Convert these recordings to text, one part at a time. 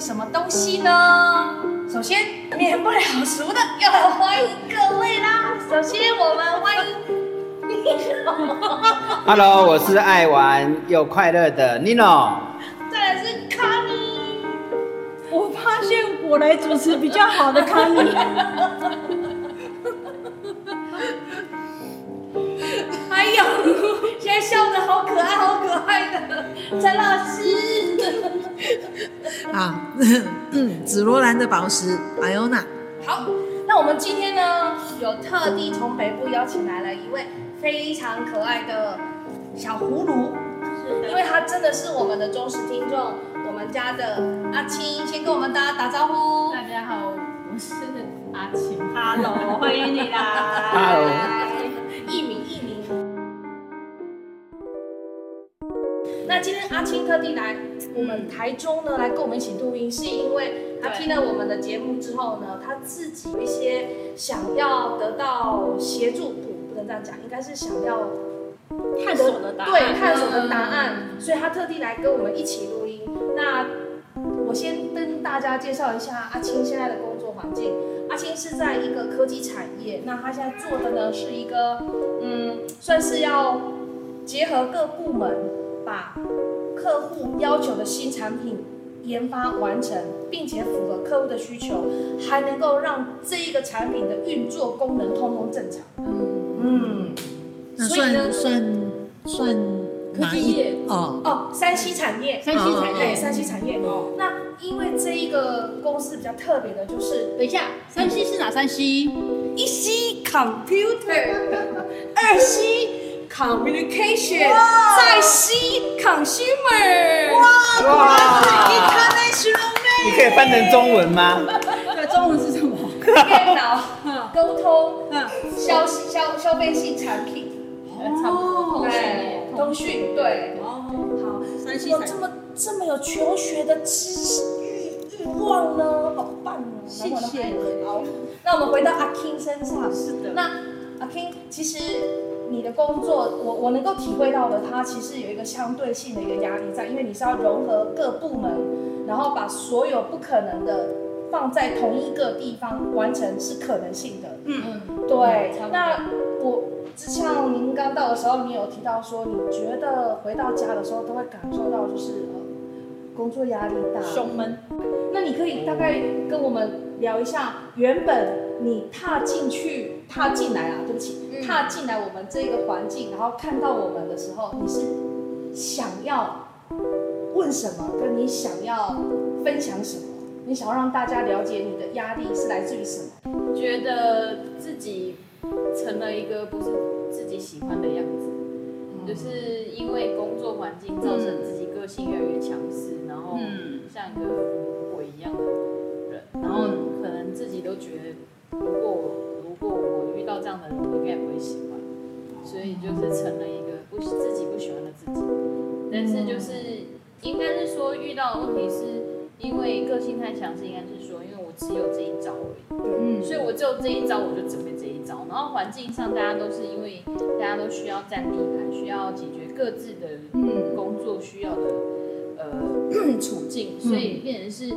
迎什么东西呢？首先，免不了熟的，要来欢迎各位啦。首先，我们欢迎。Hello，我是爱玩又快乐的 Nino。再来是卡尼。我发现我来主持比较好的卡尼。还有，现在笑得好可爱，好可爱的陈老师。啊，紫罗兰的宝石，艾欧娜。好，那我们今天呢，有特地从北部邀请来了一位。非常可爱的小葫芦，是的，因为他真的是我们的忠实听众。我们家的阿青先跟我们大家打招呼。大家好，我是阿青。Hello，欢迎你啦。Hello，那今天阿青特地来我们台中呢，来跟我们一起录音，是因为他听了我们的节目之后呢，他自己有一些想要得到协助。不不能这样讲应该是想要探索的答案，对，探索的答案，所以他特地来跟我们一起录音。那我先跟大家介绍一下阿青现在的工作环境。阿青是在一个科技产业，那他现在做的呢是一个，嗯，算是要结合各部门，把客户要求的新产品研发完成，并且符合客户的需求，还能够让这一个产品的运作功能通通正常。嗯。嗯，那算算算科技业哦哦，三 C 产业，三 C 产业，三 C 产业。哦，那因为这一个公司比较特别的，就是等一下，三 C 是哪三 C？一 C computer，二 C communication，在 C consumer。哇哇，你可以翻成中文吗？对，中文是什么？电脑沟通，消消消费性产品，差不多，通讯，通讯，对，哦，好，有这么这么有求学的知欲欲望呢，好棒哦，谢谢。好，那我们回到阿 King 身上，是的，那阿 King，其实你的工作，我我能够体会到的，它其实有一个相对性的一个压力在，因为你是要融合各部门，然后把所有不可能的。放在同一个地方完成是可能性的。嗯嗯，对。那我之前您刚到的时候，你有提到说，你觉得回到家的时候都会感受到就是呃工作压力大，胸闷。那你可以大概跟我们聊一下，原本你踏进去、踏进来啊，对不起，嗯、踏进来我们这个环境，然后看到我们的时候，你是想要问什么？跟你想要分享什么？你想要让大家了解你的压力是来自于什么？觉得自己成了一个不是自己喜欢的样子，嗯、就是因为工作环境造成自己个性越来越强势，然后像一个鬼一样的人，嗯、然后可能自己都觉得，如果我如果我遇到这样的人，我应该也不会喜欢，所以就是成了一个不自己不喜欢的自己。但是就是应该是说遇到的问题是。因为个性太强势，应该是说，因为我只有这一招而已，嗯，所以我只有这一招，我就准备这一招。然后环境上，大家都是因为大家都需要占地盘，需要解决各自的工作需要的呃处境，所以变成是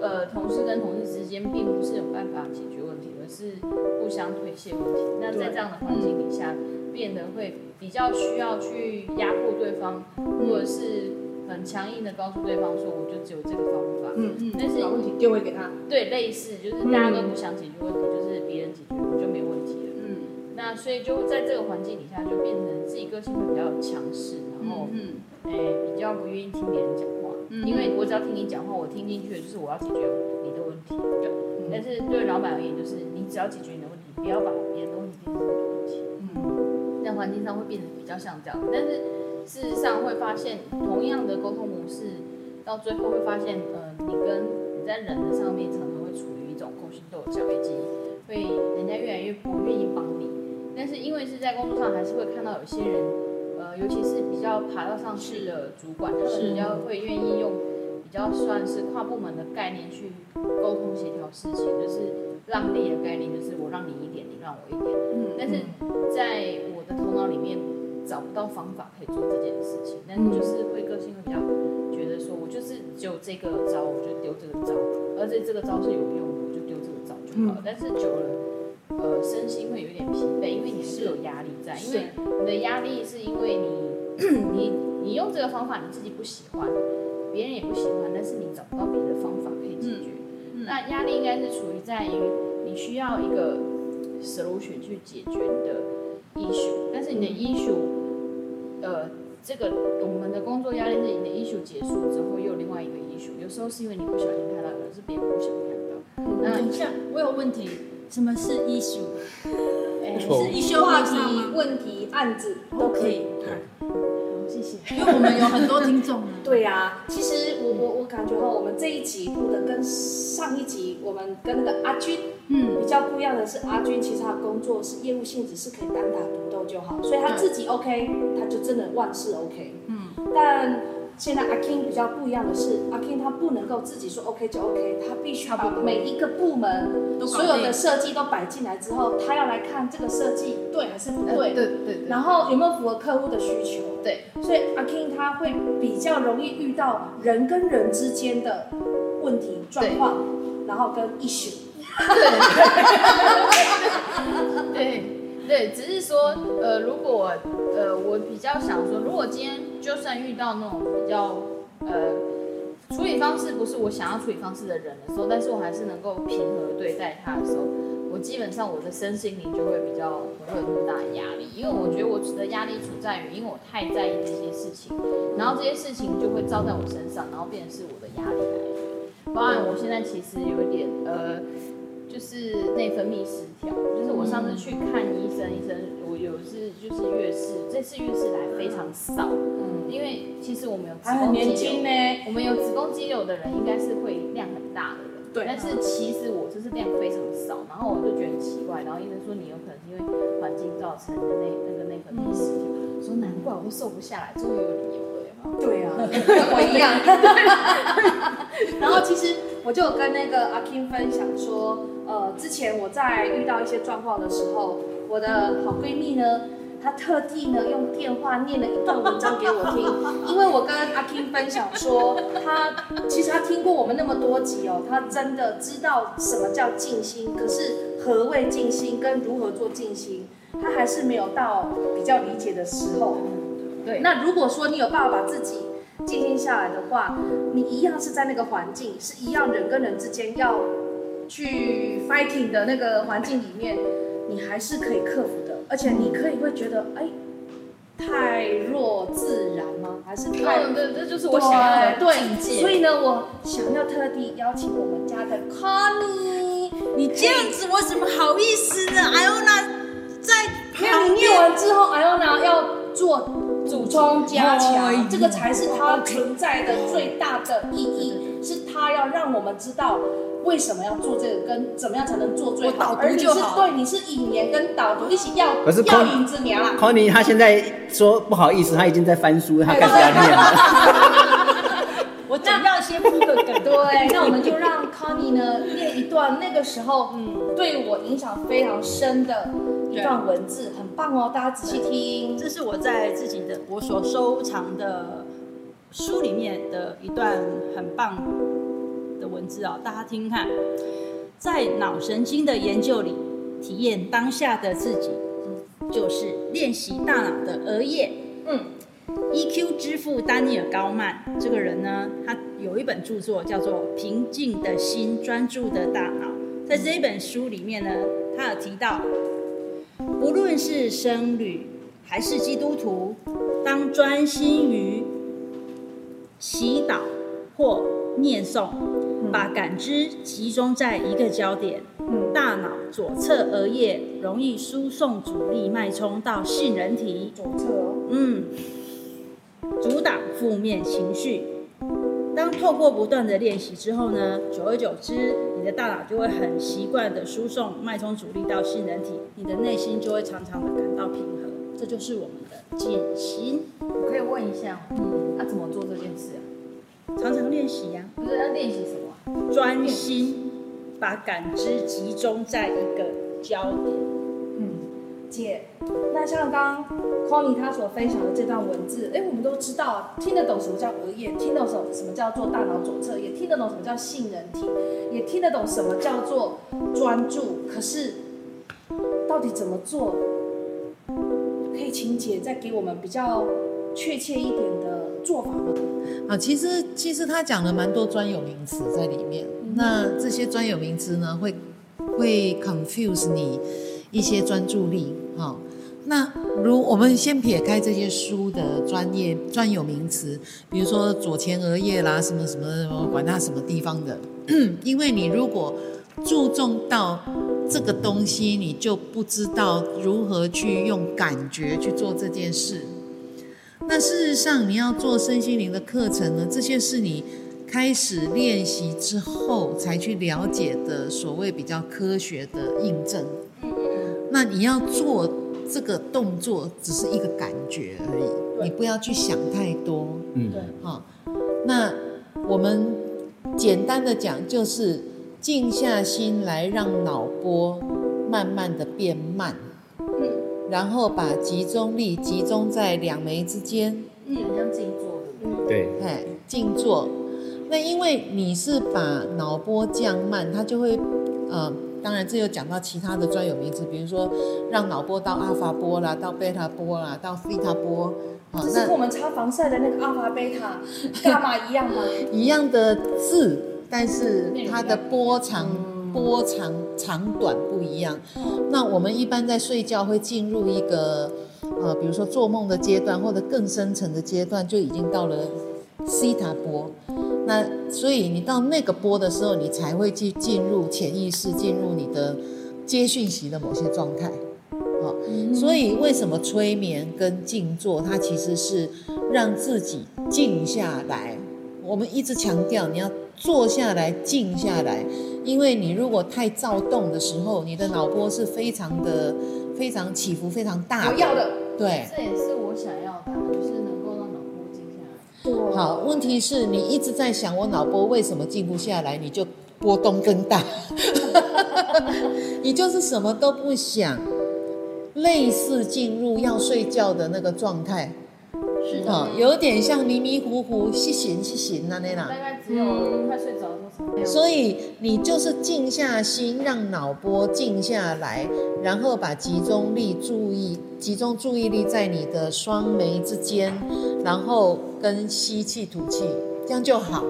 呃同事跟同事之间并不是有办法解决问题，而是互相推卸问题。那在这样的环境底下，变得会比较需要去压迫对方，或者是。很强硬的告诉对方说，我就只有这个方法。嗯嗯，但是把问题丢回给他。对，类似就是大家都不想解决问题，就是别人解决我就没问题了。嗯，那所以就在这个环境底下，就变成自己个性会比较强势，然后嗯，哎，比较不愿意听别人讲话。嗯，因为我只要听你讲话，我听进去的就是我要解决你的问题。对，但是对老板而言，就是你只要解决你的问题，不要把别人的问题变成你的问题。嗯，在环境上会变得比较像这样，但是。事实上会发现，同样的沟通模式，到最后会发现，呃，你跟你在人的上面常常会处于一种勾心斗角，以及会人家越来越不愿意帮你。但是因为是在工作上，还是会看到有些人，呃，尤其是比较爬到上去的主管，他们比较会愿意用比较算是跨部门的概念去沟通协调事情，就是让利的概念，就是我让你一点，你让我一点。嗯。但是在我的头脑里面。找不到方法可以做这件事情，但是就是会个性会比较觉得说我就是只有这个招，我就丢这个招，而且这个招是有用的，我就丢这个招就好了。嗯、但是久了，呃，身心会有点疲惫，因为你是有压力在，因为你的压力是因为你 你你用这个方法你自己不喜欢，别人也不喜欢，但是你找不到别的方法可以解决。嗯嗯、那压力应该是处于在于你需要一个 solution 去解决你的 issue，但是你的 issue，呃。这个我们的工作压力是你的 issue 结束之后又有另外一个 issue，有时候是因为你不小心看到，可能是别人不小心看到。那等一下，我有问题，什么是 issue？哎，是 issue 话题、问题、案子都可以。好，谢谢。因为我们有很多听众。对呀，其实我我我感觉哈，我们这一集录的跟上一集我们跟那个阿军，嗯，比较不一样的是，阿军其实他的工作是业务性质，是可以单打独斗就好，所以他自己 OK，他就真的万事 OK。嗯，但现在阿 King 比较不一样的是，阿 King 他不能够自己说 OK 就 OK，他必须把每一个部门所有的设计都摆进来之后，他要来看这个设计对还是不对，对对，然后有没有符合客户的需求，对，所以阿 King 他会比较容易遇到人跟人之间的问题状况，然后跟 issue。对。对，只是说，呃，如果，呃，我比较想说，如果今天就算遇到那种比较，呃，处理方式不是我想要处理方式的人的时候，但是我还是能够平和对待他的时候，我基本上我的身心灵就会比较不会有那么大的压力，因为我觉得我的压力处在于，因为我太在意这些事情，然后这些事情就会照在我身上，然后变成是我的压力来源。包含我现在其实有一点，呃。就是内分泌失调，就是我上次去看医生，医生我有一次就是月事，这次月事来非常少，嗯，因为其实我们有子宫肌瘤，我们有子宫肌瘤的人应该是会量很大的人，对，但是其实我就是量非常少，然后我就觉得很奇怪，然后医生说你有可能是因为环境造成的内那个内分泌失调，我说难怪我都瘦不下来，终于有理由了，对啊，我一样，然后其实我就跟那个阿 King 分享说。呃，之前我在遇到一些状况的时候，我的好闺蜜呢，她特地呢用电话念了一段文章给我听，因为我跟阿 King 分享说，她其实她听过我们那么多集哦，她真的知道什么叫静心，可是何谓静心跟如何做静心，她还是没有到比较理解的时候。对，那如果说你有办法把自己静心下来的话，你一样是在那个环境，是一样人跟人之间要。去 fighting 的那个环境里面，你还是可以克服的，而且你可以会觉得，哎，太弱自然吗？还是太……嗯对，这就是我想要的境界。所以呢，我想要特地邀请我们家的 Connie，你这样子我怎么好意思呢？Iona 在没有你念完之后，Iona 要做补充加强，这个才是它存在的最大的意义，是它要让我们知道。为什么要做这个？跟怎么样才能做最好？而你是对，你是引言跟导读一起要可是要引子苗啦。Connie 他现在说不好意思，他已经在翻书，他开始要念了。我总要先铺个梗。对，那我们就让 Connie 呢 念一段那个时候嗯对我影响非常深的一段文字，很棒哦，大家仔细听。这是我在自己的我所收藏的书里面的一段很棒。的文字啊，大家听听看，在脑神经的研究里，体验当下的自己，就是练习大脑的额叶。嗯，EQ 之父丹尼尔高曼这个人呢，他有一本著作叫做《平静的心，专注的大脑》。在这一本书里面呢，他有提到，无论是僧侣还是基督徒，当专心于祈祷或念诵。把感知集中在一个焦点，大脑左侧额叶容易输送主力脉冲到杏仁体，左侧，嗯，阻挡负面情绪。当透过不断的练习之后呢，久而久之，你的大脑就会很习惯的输送脉冲阻力到杏仁体，你的内心就会常常的感到平和。这就是我们的减心。我可以问一下，嗯，那、啊、怎么做这件事啊？常常练习呀，不是要练习什么？专心把感知集中在一个焦点。嗯，姐，那像刚刚 Connie 他所分享的这段文字，哎，我们都知道听得懂什么叫额叶，听得懂什么什么叫做大脑左侧，也听得懂什么叫杏仁体，也听得懂什么叫做专注。可是到底怎么做？可以请姐再给我们比较确切一点的做法吗？啊，其实其实他讲了蛮多专有名词在里面，嗯、那这些专有名词呢，会会 confuse 你一些专注力。好、那如我们先撇开这些书的专业专有名词，比如说左前额叶啦，什么什么什么，管它什么地方的，因为你如果注重到这个东西，你就不知道如何去用感觉去做这件事。那事实上，你要做身心灵的课程呢，这些是你开始练习之后才去了解的所谓比较科学的印证。那你要做这个动作，只是一个感觉而已，你不要去想太多。嗯，对，好。那我们简单的讲，就是。静下心来，让脑波慢慢的变慢，嗯，然后把集中力集中在两眉之间，嗯，很像静坐，嗯，对，哎，静坐。那因为你是把脑波降慢，它就会，呃，当然这又讲到其他的专有名词，比如说让脑波到阿法波啦，到贝塔波啦，到西塔波，啊，这是跟我们擦防晒的那个阿法贝塔 伽马一样吗？一样的字。但是它的波长、波长长短不一样。那我们一般在睡觉会进入一个呃，比如说做梦的阶段，或者更深层的阶段，就已经到了西塔波。那所以你到那个波的时候，你才会去进入潜意识，进入你的接讯息的某些状态。好，所以为什么催眠跟静坐，它其实是让自己静下来。我们一直强调你要。坐下来，静下来，因为你如果太躁动的时候，你的脑波是非常的、非常起伏非常大的。有要的，对。这也是我想要的，就是好，问题是你一直在想我脑波为什么静不下来，你就波动更大。你就是什么都不想，类似进入要睡觉的那个状态。是的。哦，有点像迷迷糊糊、失神失神那那样。只有快睡着的时候，所以你就是静下心，让脑波静下来，然后把集中力注意集中注意力在你的双眉之间，然后跟吸气吐气，这样就好。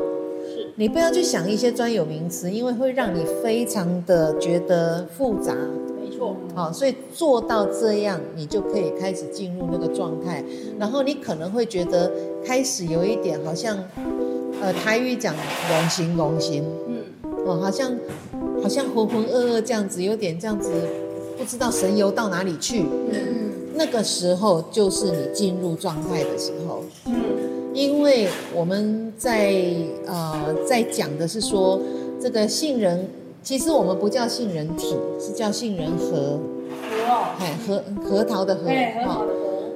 是，你不要去想一些专有名词，因为会让你非常的觉得复杂。没错。好，所以做到这样，你就可以开始进入那个状态，然后你可能会觉得开始有一点好像。呃，台语讲龙行龙行，嗯，哦，好像好像浑浑噩噩这样子，有点这样子，不知道神游到哪里去。嗯，那个时候就是你进入状态的时候。嗯，因为我们在呃在讲的是说，这个杏仁，其实我们不叫杏仁体，是叫杏仁核。核哦。哎，核核桃的核。对，核桃的核。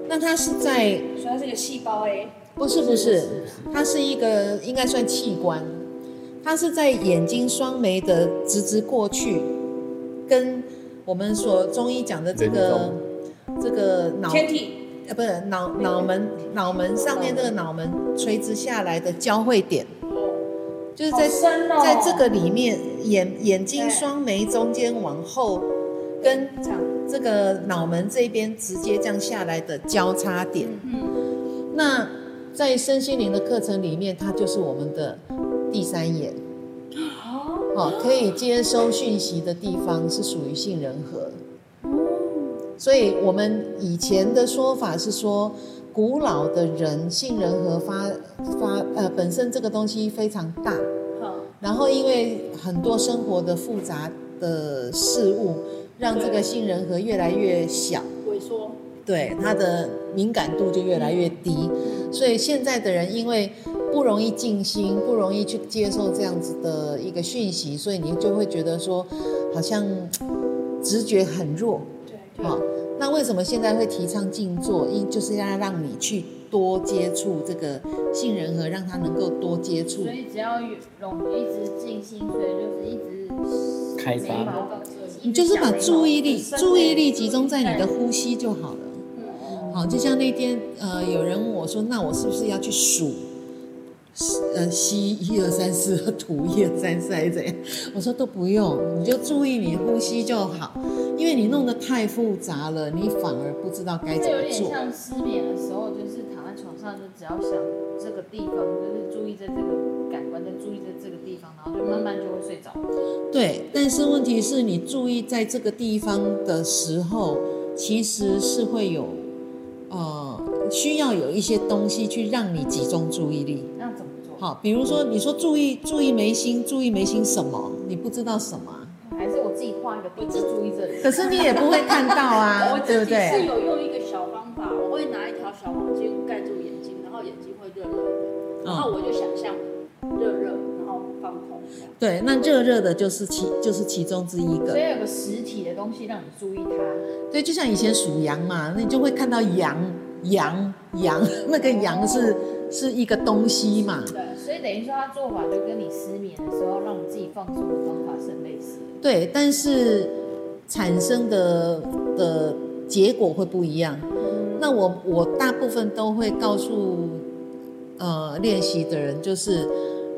那它是在。所以它是一个细胞哎。不是不是，它是一个应该算器官，它是在眼睛双眉的直直过去，跟我们所中医讲的这个这个脑天体呃不是脑脑门脑门上面这个脑门垂直下来的交汇点，就是在在这个里面眼眼睛双眉中间往后跟这个脑门这边直接这样下来的交叉点，那。在身心灵的课程里面，它就是我们的第三眼，好，可以接收讯息的地方是属于杏仁核。所以我们以前的说法是说，古老的人杏仁核发发呃本身这个东西非常大，然后因为很多生活的复杂的事物，让这个杏仁核越来越小，萎缩。对，它的敏感度就越来越低，所以现在的人因为不容易静心，不容易去接受这样子的一个讯息，所以你就会觉得说，好像直觉很弱。对，好，那为什么现在会提倡静坐？因就是要让你去多接触这个杏仁核，让它能够多接触。所以只要容一直静心，所以就是一直开发。你就是把注意力注意力集中在你的呼吸就好了。好，就像那天呃，有人问我说，那我是不是要去数？呃，吸一二三四，吐一二三四，还是怎样？我说都不用，你就注意你呼吸就好，因为你弄得太复杂了，你反而不知道该怎这有点么做。像失眠的时候，就是躺在床上，就只要想这个地方，就是注意在这个感官，再注意在这个地方，然后就慢慢就会睡着。对，但是问题是你注意在这个地方的时候，其实是会有，呃，需要有一些东西去让你集中注意力。好，比如说你说注意注意眉心，注意眉心什么？你不知道什么啊，还是我自己画一个，我只注意这里。可是你也不会看到啊 我，对不自己是？有用一个小方法，我会拿一条小毛巾盖住眼睛，然后眼睛会热热的，然后我就想象热热，然后放空。对，那热热的就是其就是其中之一个所。以有个实体的东西让你注意它。对，就像以前属羊嘛，那你就会看到羊羊羊，那个羊是是一个东西嘛。对，所以等于说他做法就跟你失眠的时候让你自己放松的方法是类似的。对，但是产生的的结果会不一样。那我我大部分都会告诉呃练习的人，就是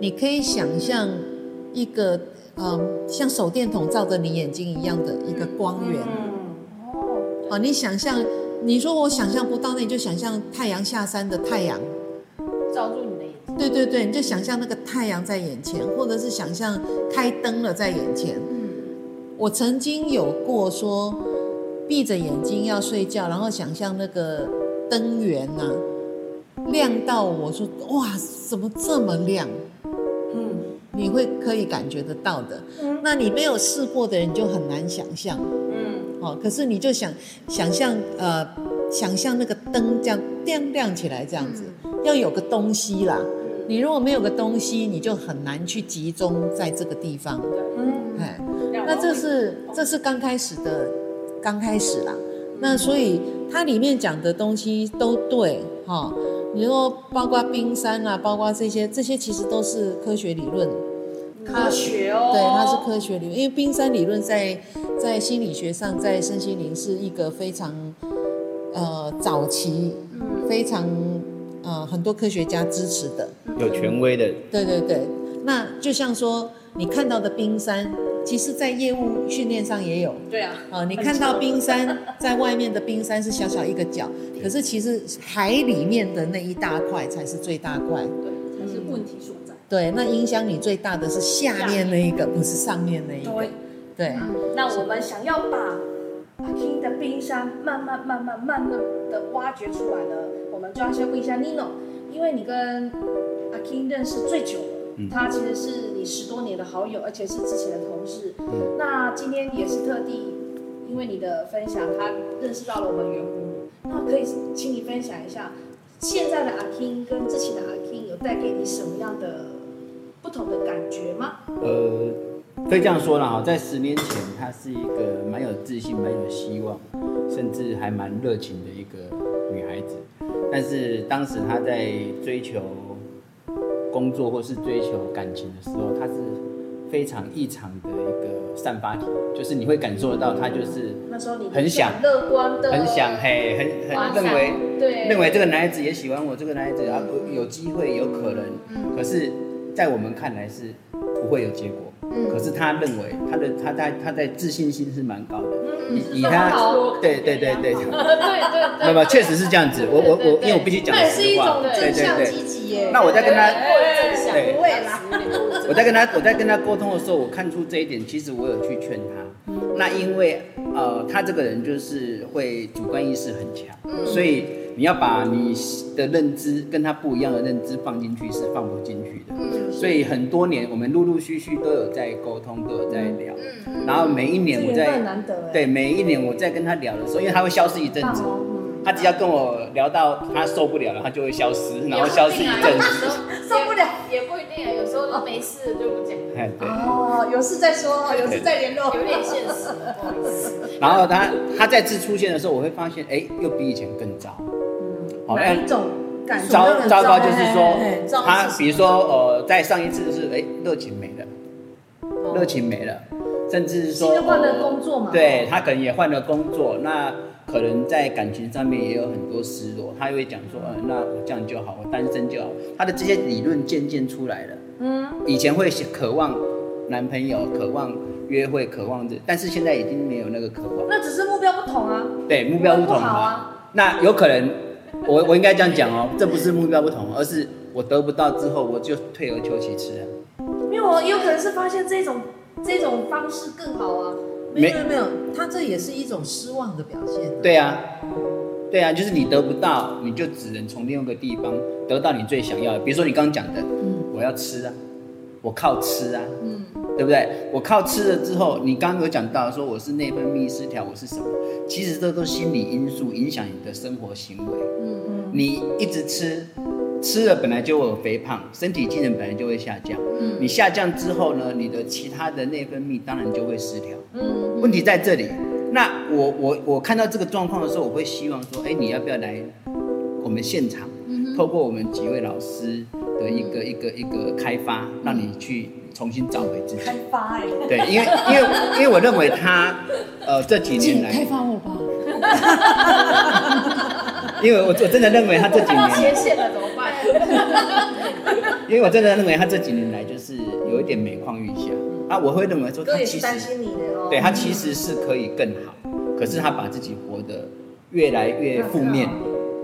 你可以想象一个嗯、呃、像手电筒照着你眼睛一样的一个光源。哦，哦，你想象，你说我想象不到，那你就想象太阳下山的太阳。罩住你的眼睛。对对对，你就想象那个太阳在眼前，或者是想象开灯了在眼前。我曾经有过说，闭着眼睛要睡觉，然后想象那个灯源呐、啊，亮到我说哇，怎么这么亮？嗯，你会可以感觉得到的。嗯，那你没有试过的人你就很难想象。嗯，哦，可是你就想想象呃，想象那个灯这样亮亮起来这样子，要有个东西啦。你如果没有个东西，你就很难去集中在这个地方。嗯，哎，那这是这是刚开始的，刚开始啦。那所以它里面讲的东西都对哈。你说包括冰山啊，包括这些，这些其实都是科学理论。科学哦，对，它是科学理论，因为冰山理论在在心理学上，在身心灵是一个非常呃早期，非常呃很多科学家支持的。有权威的，对对对，那就像说你看到的冰山，其实在业务训练上也有。对啊，啊、你看到冰山 在外面的冰山是小小一个角，可是其实海里面的那一大块才是最大块。对，才是问题所在。对，那影响你最大的是下面那一个，不是上面那一个。对，对，那我们想要把阿 King 的冰山慢慢、慢慢、慢慢的挖掘出来呢，我们就要先问一下 Nino，因为你跟阿 King 认识最久了，嗯他其实是你十多年的好友，而且是之前的同事。那今天也是特地因为你的分享，他认识到了我们圆葫芦。那可以请你分享一下，现在的阿 King 跟之前的阿 King 有带给你什么样的不同的感觉吗？呃，可以这样说了哈，在十年前，她是一个蛮有自信、蛮有希望，甚至还蛮热情的一个女孩子。但是当时她在追求工作或是追求感情的时候，她是非常异常的一个散发体，就是你会感受得到她就是那时候你很想乐观的，很想嘿，很哇很认为。对，认为这个男孩子也喜欢我，这个男孩子啊有机会有可能，可是，在我们看来是不会有结果。可是他认为他的他在他在自信心是蛮高的，以以他对对对对，对对对，那么 确实是这样子。我我我，因为我必须讲实话，对对对。那我在跟他对 我在跟他我在跟他沟通的时候，我看出这一点，其实我有去劝他。那因为呃，他这个人就是会主观意识很强，所以你要把你的认知跟他不一样的认知放进去是放不进去的。所以很多年我们陆陆续续都有在沟通，都有在聊。然后每一年我在难得哎。对每一年我在跟他聊的时候，因为他会消失一阵子，他只要跟我聊到他受不了了，他就会消失，然后消失一阵子。受不了也不一定啊，有时候都没事就不讲，哎，对。哦，有事再说，有事再联络。有点现实，不好意思。然后他他再次出现的时候，我会发现，哎，又比以前更糟。好，哪一种感受？糟糟糕就是说他比如说，呃，在上一次是哎热情没了，热情没了。甚至是说换了工作嘛，对他可能也换了工作，那可能在感情上面也有很多失落，他会讲说，嗯，那我这样就好，我单身就好。他的这些理论渐渐出来了。嗯，以前会渴望男朋友，渴望约会，渴望这，但是现在已经没有那个渴望。那只是目标不同啊。对，目标不同啊。那有可能，我我应该这样讲哦，这不是目标不同，而是我得不到之后，我就退而求其次啊。因为我有可能是发现这种这种方式更好啊。没有没有，他这也是一种失望的表现。对啊，对啊，就是你得不到，你就只能从另一个地方得到你最想要的。比如说你刚刚讲的，嗯，我要吃啊，我靠吃啊，嗯，对不对？我靠吃了之后，你刚刚有讲到说我是内分泌失调，我是什么？其实这都是心理因素影响你的生活行为。嗯嗯，你一直吃。吃了本来就会有肥胖，身体机能本来就会下降。嗯，你下降之后呢，你的其他的内分泌当然就会失调。嗯，问题在这里。那我我我看到这个状况的时候，我会希望说，哎，你要不要来我们现场？嗯，透过我们几位老师的一个一个一个开发，让你去重新找回自己。开发哎。对，因为因为因为我认为他呃这几年来开发我吧。因为我我真的认为他这几年？因为我真的认为他这几年来就是有一点每况愈下啊，我会认为说他其实对他其实是可以更好，可是他把自己活得越来越负面，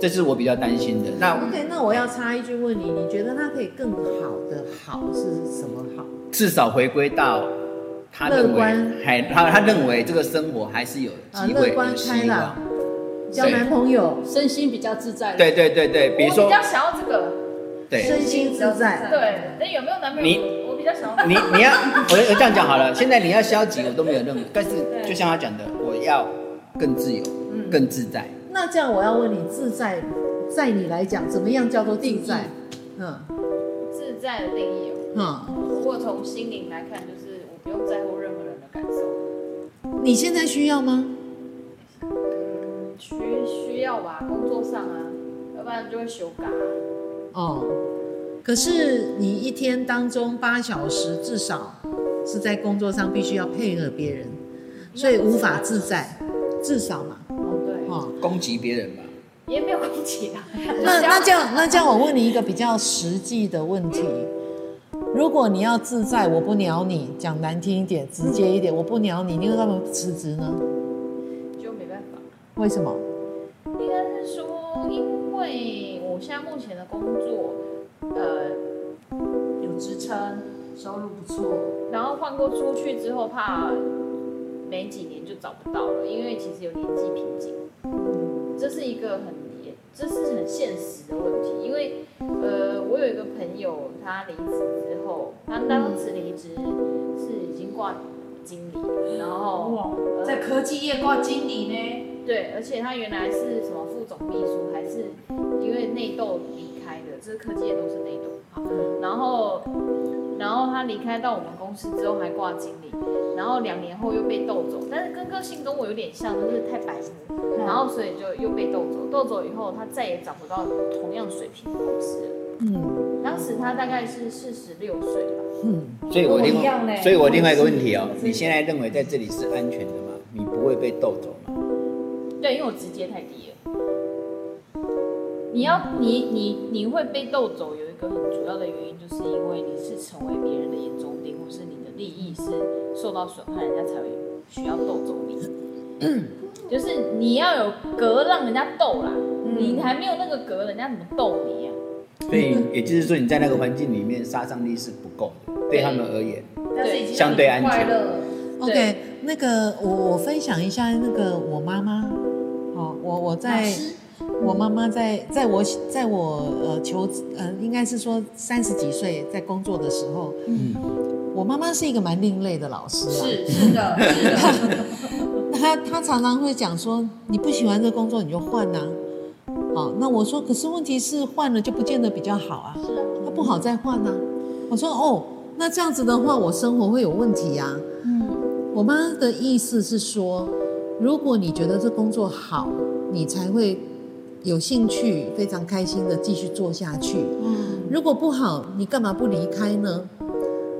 这是我比较担心的。那 OK，那我要插一句问你，你觉得他可以更好的好是什么好？至少回归到他认为还他他认为这个生活还是有机会有希望。交男朋友，身心比较自在。对对对对，比如说比较想要这个，对，身心自在。对，那有没有男朋友？你我比较想要。你 你要我我这样讲好了，现在你要消极，我都没有任何。但是就像他讲的，我要更自由，更自在。那这样我要问你，自在，在你来讲，怎么样叫做自在？嗯，自在的定义哦。嗯，如果从心灵来看，就是我不用在乎任何人的感受。你现在需要吗？需需要吧，工作上啊，要不然就会休假。哦，可是你一天当中八小时至少是在工作上必须要配合别人，所以无法自在，至少嘛。哦，对。哦，攻击别人吧？也没有攻击啊。那那这样那这样，我问你一个比较实际的问题：如果你要自在，我不鸟你，讲难听一点，直接一点，我不鸟你，你为什么辞职呢？就没办法为什么？应该是说，因为我现在目前的工作，呃，有支撑，收入不错，然后换过出去之后，怕没几年就找不到了，因为其实有年纪瓶颈，这是一个很，这是很现实的问题。因为，呃，我有一个朋友，他离职之后，他当时离职是已经挂经理，然后哇，在科技业挂经理呢。对，而且他原来是什么副总秘书，还是因为内斗离开的，这是科技业都是内斗。好，然后，然后他离开到我们公司之后还挂经理，然后两年后又被斗走，但是跟个性跟我有点像，就是太白目，然后所以就又被斗走。斗走以后，他再也找不到同样水平的公司了。嗯，当时他大概是四十六岁吧。嗯，所以我另外，所以我另外一个问题哦，你现在认为在这里是安全的吗？你不会被斗走吗？对，因为我直接太低了。你要你你你会被逗走，有一个很主要的原因，就是因为你是成为别人的眼中钉，或是你的利益是受到损害，人家才会需要逗走你。嗯，就是你要有格让人家逗啦，嗯、你还没有那个格，人家怎么逗你呀、啊？所以也就是说，你在那个环境里面杀伤力是不够的，对他们而言，对相对安全。OK，那个我我分享一下那个我妈妈。我我在，我妈妈在，在我在我呃求呃，应该是说三十几岁在工作的时候，嗯，我妈妈是一个蛮另类的老师啊，是是的，是的，她她常常会讲说，你不喜欢这工作你就换呐，好，那我说可是问题是换了就不见得比较好啊，是啊，她不好再换呐，我说哦，那这样子的话我生活会有问题呀，嗯，我妈的意思是说，如果你觉得这工作好。你才会有兴趣，非常开心的继续做下去。嗯，如果不好，你干嘛不离开呢？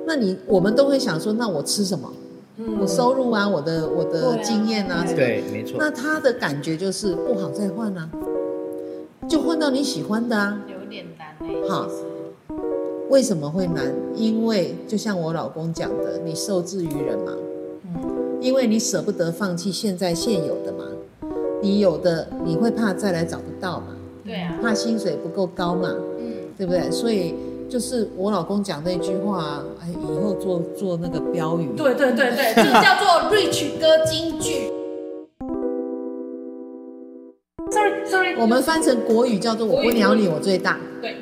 那你我们都会想说，那我吃什么？我收入啊，我的我的经验啊，对，没错。那他的感觉就是不好再换啊，就换到你喜欢的啊。有点难哎。好，为什么会难？因为就像我老公讲的，你受制于人嘛。嗯。因为你舍不得放弃现在现有的嘛，你有的你会怕再来找不到嘛。对啊。怕薪水不够高嘛。嗯。对不对？所以。就是我老公讲那句话，哎，以后做做那个标语。对对对对，这叫做 Rich 哥金句。Sorry Sorry，我们翻成国语叫做“我不鸟你，我最大”。对。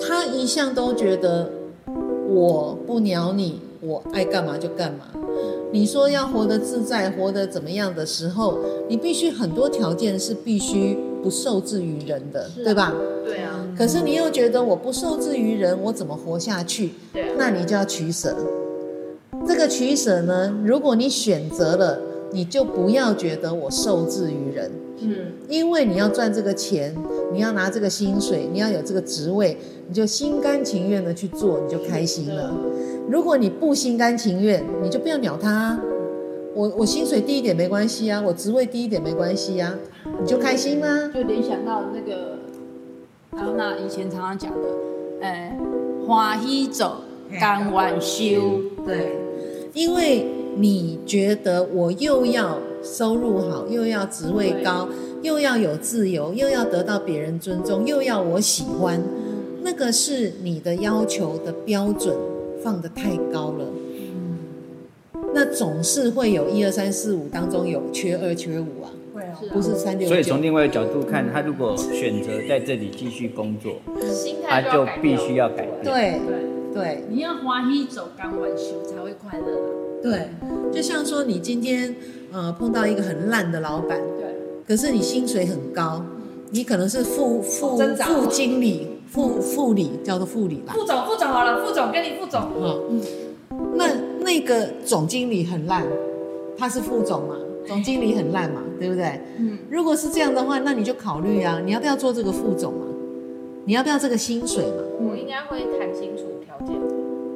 他一向都觉得我不鸟你，我爱干嘛就干嘛。你说要活得自在，活得怎么样的时候，你必须很多条件是必须不受制于人的，啊、对吧？对啊。可是你又觉得我不受制于人，我怎么活下去？对，那你就要取舍。这个取舍呢，如果你选择了，你就不要觉得我受制于人。嗯，因为你要赚这个钱，你要拿这个薪水，你要有这个职位，你就心甘情愿的去做，你就开心了。如果你不心甘情愿，你就不要鸟他。我我薪水低一点没关系啊，我职位低一点没关系啊，你就开心吗？就联想到那个。然后那以前常常讲的，呃，欢喜走，甘愿修。对，因为你觉得我又要收入好，又要职位高，又要有自由，又要得到别人尊重，又要我喜欢，那个是你的要求的标准放得太高了。嗯，那总是会有一二三四五当中有缺二缺五啊。不是三六，所以从另外一个角度看，他如果选择在这里继续工作，他就必须要改变。对对，你要欢喜走，刚完休才会快乐。对，就像说你今天呃碰到一个很烂的老板，对，可是你薪水很高，你可能是副副副经理、副副理，叫做副理吧。副总副总好了，副总跟你副总。嗯，那那个总经理很烂，他是副总嘛？总经理很烂嘛，对不对？嗯，如果是这样的话，那你就考虑啊，你要不要做这个副总嘛？你要不要这个薪水嘛？我应该会谈清楚条件。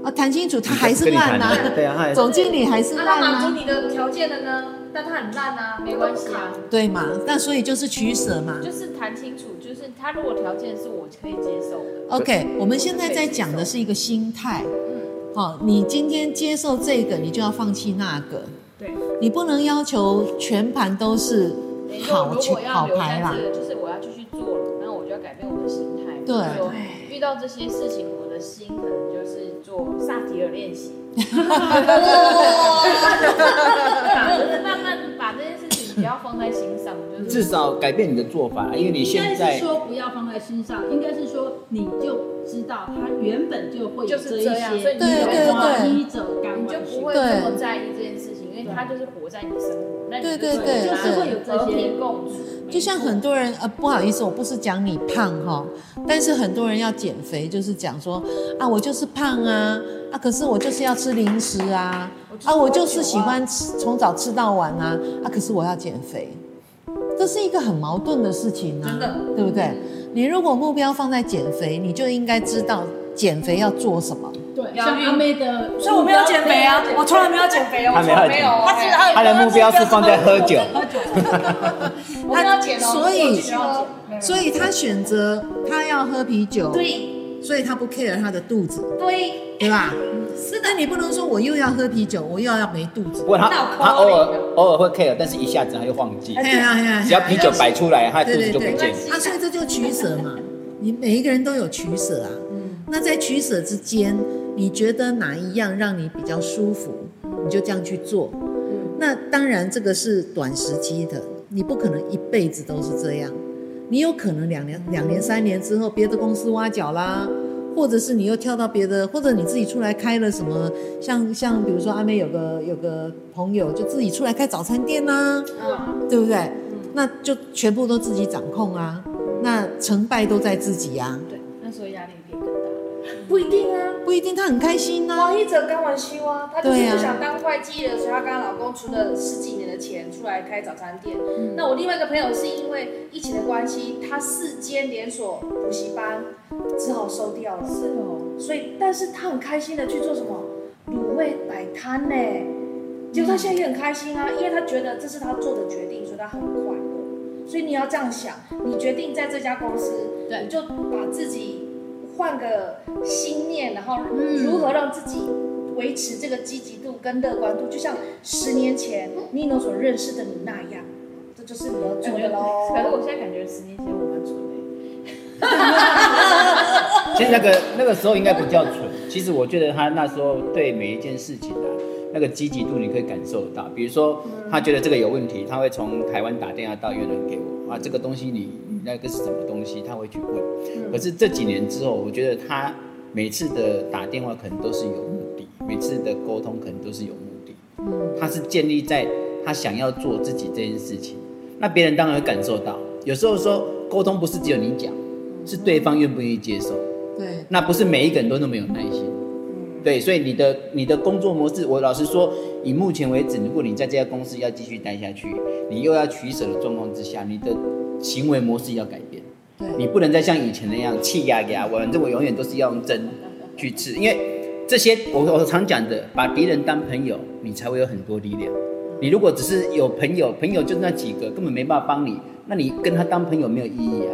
啊，谈清楚，他还是烂呐。对啊，总经理还是烂啊。那满足你的条件的呢？但他很烂啊，没关系啊。对嘛？那所以就是取舍嘛。就是谈清楚，就是他如果条件是我可以接受的。OK，我们现在在讲的是一个心态。嗯。好，你今天接受这个，你就要放弃那个。对，你不能要求全盘都是好好牌啦。就是我要继续做了，那我就要改变我的心态。对，遇到这些事情，我的心可能就是做萨提尔练习，慢慢把这件事情不要放在心上，就是至少改变你的做法，因为你现在是说不要放在心上，应该是说你就知道他原本就会就是这一些，对对对，你就不会这么在意这件事情。因为他就是活在你生活，那对对对，就是会有这些共处。就像很多人呃，不好意思，我不是讲你胖哈，但是很多人要减肥，就是讲说啊，我就是胖啊啊，可是我就是要吃零食啊啊，我就是喜欢吃从早吃到晚啊啊，可是我要减肥，这是一个很矛盾的事情啊，真的，对不对？你如果目标放在减肥，你就应该知道减肥要做什么。对，像阿妹的，所以我没有减肥啊，我从来没有减肥哦，我从来没有。他的目标是放在喝酒。喝酒。他要减哦，所以所以他选择他要喝啤酒，对，所以他不 care 他的肚子，对，对吧？是的，你不能说我又要喝啤酒，我又要没肚子。不过他他偶尔偶尔会 care，但是一下子他又忘记。哎呀呀，只要啤酒摆出来，他肚子就不见。啊，所以这就取舍嘛，你每一个人都有取舍啊。嗯，那在取舍之间。你觉得哪一样让你比较舒服，你就这样去做。那当然，这个是短时期的，你不可能一辈子都是这样。你有可能两年、两年、三年之后，别的公司挖角啦，或者是你又跳到别的，或者你自己出来开了什么，像像比如说阿妹有个有个朋友就自己出来开早餐店啦，对不对？那就全部都自己掌控啊，那成败都在自己啊。不一定啊。不一定，她很开心呐、啊。王一哲刚完休啊，他就是不想当会计了，所以他跟她老公存了十几年的钱出来开早餐店。嗯、那我另外一个朋友是因为疫情的关系，他四间连锁补习班只好收掉了。是哦。所以，但是他很开心的去做什么？卤味摆摊呢？结果他现在也很开心啊，因为他觉得这是他做的决定，所以他很快乐。所以你要这样想，你决定在这家公司，你就把自己换个心念，然后如何让自己维持这个积极度跟乐观度，就像十年前尼诺所认识的你那样，这就是你要做的喽。可是我现在感觉十年前我蛮蠢的。其实那个那个时候应该不叫蠢，其实我觉得他那时候对每一件事情啊，那个积极度你可以感受得到。比如说他觉得这个有问题，他会从台湾打电话到越南给我啊，这个东西你你那个是什么东西，他会去问。可是这几年之后，我觉得他每次的打电话可能都是有目的，每次的沟通可能都是有目的。他是建立在他想要做自己这件事情，那别人当然会感受到。有时候说沟通不是只有你讲，是对方愿不愿意接受。对，那不是每一个人都那么有耐心，对，所以你的你的工作模式，我老实说，以目前为止，如果你在这家公司要继续待下去，你又要取舍的状况之下，你的行为模式要改变，对你不能再像以前那样气压压我，反正我永远都是要用针去刺，因为这些我我常讲的，把敌人当朋友，你才会有很多力量。你如果只是有朋友，朋友就那几个，根本没办法帮你，那你跟他当朋友没有意义啊。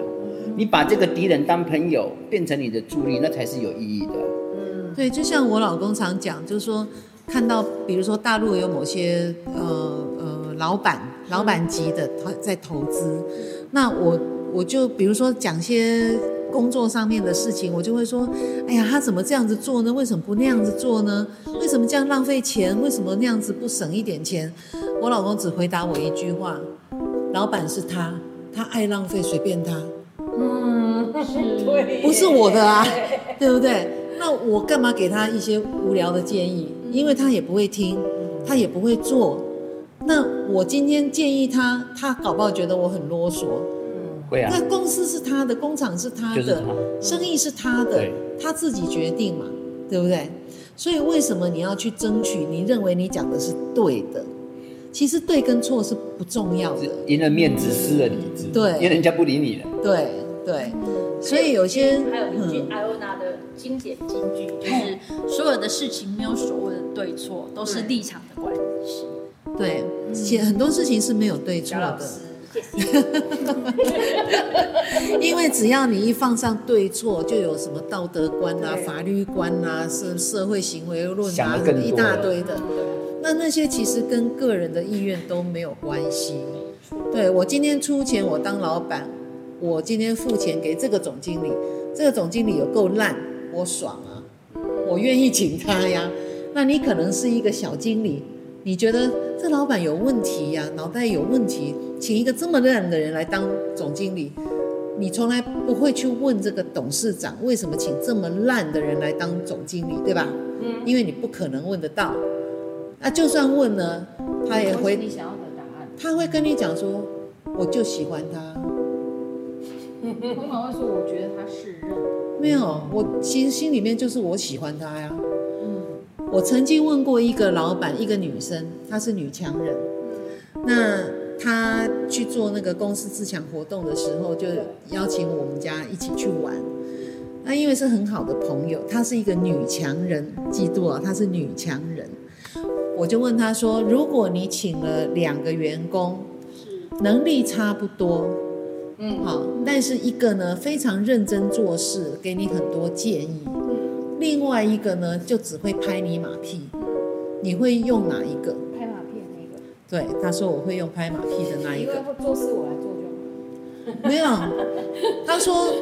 你把这个敌人当朋友，变成你的助力，那才是有意义的。嗯，对，就像我老公常讲，就是说看到，比如说大陆有某些呃呃老板、老板级的他在投资，那我我就比如说讲些工作上面的事情，我就会说，哎呀，他怎么这样子做呢？为什么不那样子做呢？为什么这样浪费钱？为什么那样子不省一点钱？我老公只回答我一句话：老板是他，他爱浪费随便他。嗯，对，不是我的啊，对不对？那我干嘛给他一些无聊的建议？因为他也不会听，他也不会做。那我今天建议他，他搞不好觉得我很啰嗦。嗯，会啊。那公司是他的，工厂是他的，生意是他的，他自己决定嘛，对不对？所以为什么你要去争取？你认为你讲的是对的？其实对跟错是不重要的，赢了面子，失了理智。对，因为人家不理你了。对对，所以有些还有一句艾欧娜的经典金句，就是所有的事情没有所谓的对错，都是立场的关系。对，其实很多事情是没有对错的。因为只要你一放上对错，就有什么道德观啊、法律观啊、是社会行为论啊，一大堆的。那那些其实跟个人的意愿都没有关系。对，我今天出钱，我当老板，我今天付钱给这个总经理，这个总经理有够烂，我爽啊，我愿意请他呀。那你可能是一个小经理，你觉得这老板有问题呀，脑袋有问题，请一个这么烂的人来当总经理，你从来不会去问这个董事长为什么请这么烂的人来当总经理，对吧？嗯，因为你不可能问得到。那、啊、就算问呢，他也会你想要的答案。他会跟你讲说，我就喜欢他。通常会说，我觉得他是认。没有，我其实心里面就是我喜欢他呀。嗯，我曾经问过一个老板，一个女生，她是女强人。那她去做那个公司自强活动的时候，就邀请我们家一起去玩。那因为是很好的朋友，她是一个女强人，记住啊，她是女强人。我就问她说：“如果你请了两个员工，能力差不多，嗯，好，但是一个呢非常认真做事，给你很多建议，另外一个呢就只会拍你马屁，你会用哪一个？拍马屁的那个？对，他说我会用拍马屁的那一个。做事我来做就好。没有，他说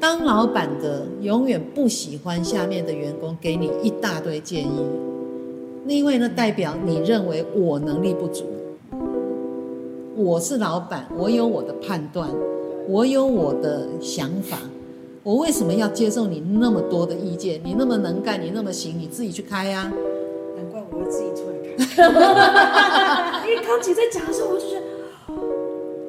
当老板的永远不喜欢下面的员工给你一大堆建议。”因为呢，代表你认为我能力不足，我是老板，我有我的判断，我有我的想法，我为什么要接受你那么多的意见？你那么能干，你那么行，你自己去开呀、啊。难怪我要自己出来开。因为刚姐在讲的时候，我就觉得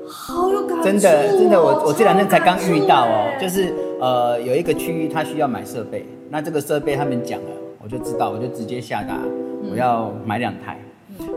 好有感觉、哦。真的，真的，我我这两天才刚遇到哦，就是呃，有一个区域他需要买设备，那这个设备他们讲了，我就知道，我就直接下达。我要买两台，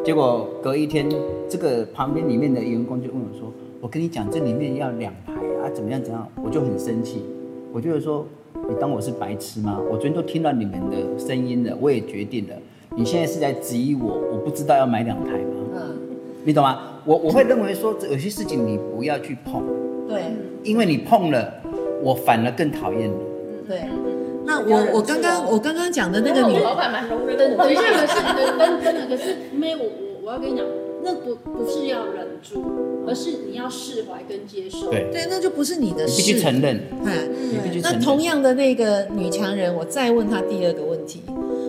结果隔一天，这个旁边里面的员工就问我说：“我跟你讲，这里面要两台啊，怎么样怎样？”我就很生气，我就说：“你当我是白痴吗？我昨天都听到你们的声音了，我也决定了，你现在是在质疑我，我不知道要买两台吗？嗯，你懂吗？我我会认为说，有些事情你不要去碰，对因为你碰了，我反而更讨厌你。对。那我我刚刚我刚刚讲的那个女老板蛮容忍的。等一下，可是等等等等，可是没有我我我要跟你讲，那不不是要忍住，而是你要释怀跟接受。对，对，那就不是你的你必事。须承认，嗯你必须承认。那同样的那个女强人，我再问她第二个问题，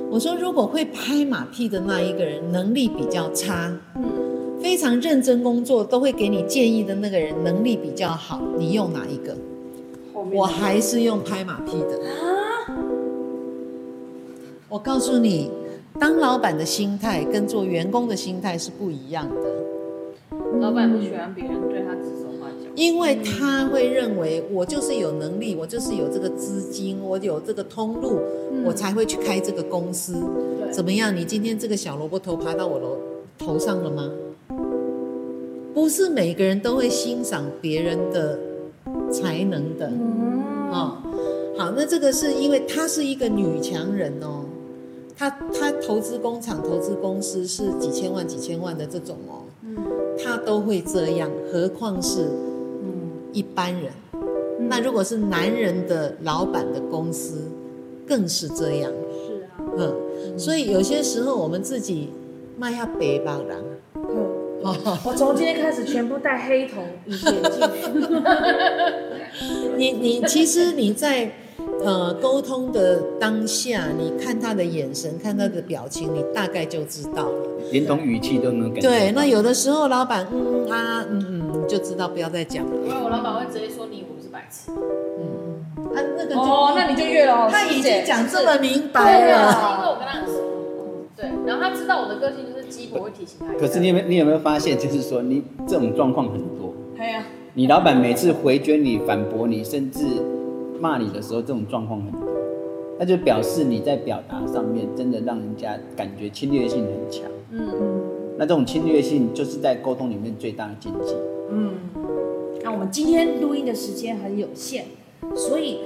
我说如果会拍马屁的那一个人能力比较差，嗯，非常认真工作都会给你建议的那个人能力比较好，你用哪一个？我还是用拍马屁的。我告诉你，当老板的心态跟做员工的心态是不一样的，老板不喜欢别人对他指手画脚，因为他会认为我就是有能力，我就是有这个资金，我有这个通路，我才会去开这个公司。怎么样？你今天这个小萝卜头爬到我楼头上了吗？不是每个人都会欣赏别人的才能的。哦，好，那这个是因为她是一个女强人哦，她她投资工厂、投资公司是几千万、几千万的这种哦，嗯，他都会这样，何况是嗯一般人。那如果是男人的老板的公司，更是这样。是啊，嗯，所以有些时候我们自己卖下北方人，哦，我从今天开始全部戴黑瞳隐形眼镜。你你其实你在呃沟通的当下，你看他的眼神，看他的表情，你大概就知道了。连同语气都能感觉到。对，那有的时候老板嗯嗯啊嗯嗯，就知道不要再讲了。因为我老板会直接说你我是白痴，嗯啊，那个哦，那你就越了。他已经讲这么明对白啊，了。是因为我跟他很熟，对，然后他知道我的个性就是鸡婆会提醒他。可是你有没有你有没有发现，就是说你这种状况很多，对呀，你老板每次回绝你、反驳你，甚至骂你的时候，这种状况很多，那就表示你在表达上面真的让人家感觉侵略性很强。嗯，那这种侵略性就是在沟通里面最大的禁忌。嗯，那我们今天录音的时间很有限，所以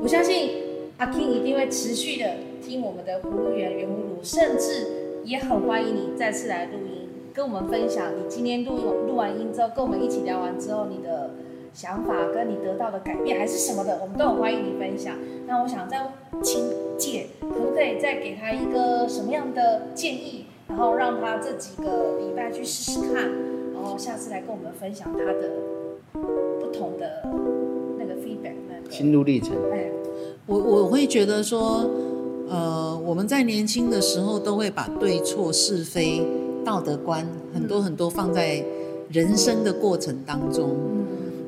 我相信阿 King 一定会持续的听我们的葫芦园圆葫芦，甚至也很欢迎你再次来录音，跟我们分享你今天录录完音之后，跟我们一起聊完之后你的想法跟你得到的改变还是什么的，我们都很欢迎你分享。那我想再请姐，可不可以再给他一个什么样的建议，然后让他这几个礼拜去试试看，然后下次来跟我们分享他的不同的那个 feedback 那个。心路历程，哎，我我会觉得说，呃，我们在年轻的时候都会把对错是非、道德观很多很多放在人生的过程当中。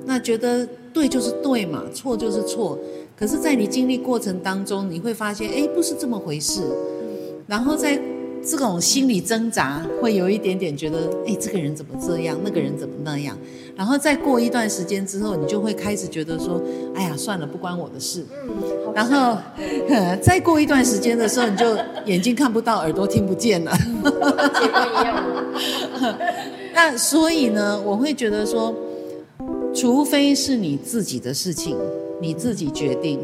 那觉得对就是对嘛，错就是错。可是，在你经历过程当中，你会发现，哎，不是这么回事。然后在这种心理挣扎，会有一点点觉得，哎，这个人怎么这样，那个人怎么那样。然后再过一段时间之后，你就会开始觉得说，哎呀，算了，不关我的事。嗯，然后，呃 再过一段时间的时候，你就眼睛看不到，耳朵听不见了。那所以呢，我会觉得说，除非是你自己的事情，你自己决定，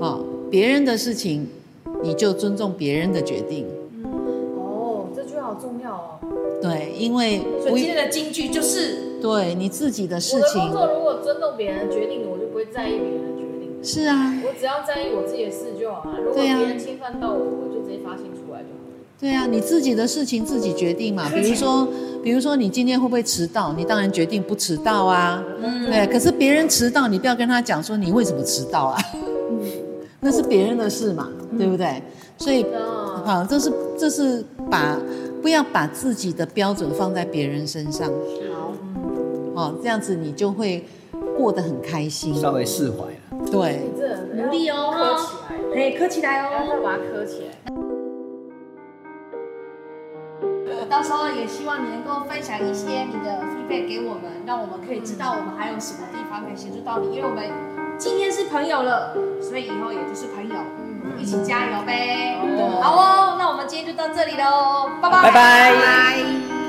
哦，别人的事情，你就尊重别人的决定。哦，这句话好重要哦。对，因为不所以今天的金句就是，对你自己的事我的情工作如果尊重别人的决定，我就不会在意别人的决定。是啊，我只要在意我自己的事就好了。如果别人侵犯到我，我就直接发信出来就好了。对啊，你自己的事情自己决定嘛。比如说，比如说你今天会不会迟到，你当然决定不迟到啊。嗯对，可是别人迟到，你不要跟他讲说你为什么迟到啊，嗯 那是别人的事嘛，对不对？所以，啊，好，这是这是把不要把自己的标准放在别人身上，好，哦，这样子你就会过得很开心。稍微释怀了。对，这努力哦磕起来，哎，磕起来哦。再把它磕起来。到时候也希望你能够分享一些你的 feedback 给我们，让我们可以知道我们还有什么地方可以协助到你，因为我们今天是朋友了，所以以后也就是朋友，嗯，一起加油呗。哦好哦，那我们今天就到这里喽，拜拜，拜。拜拜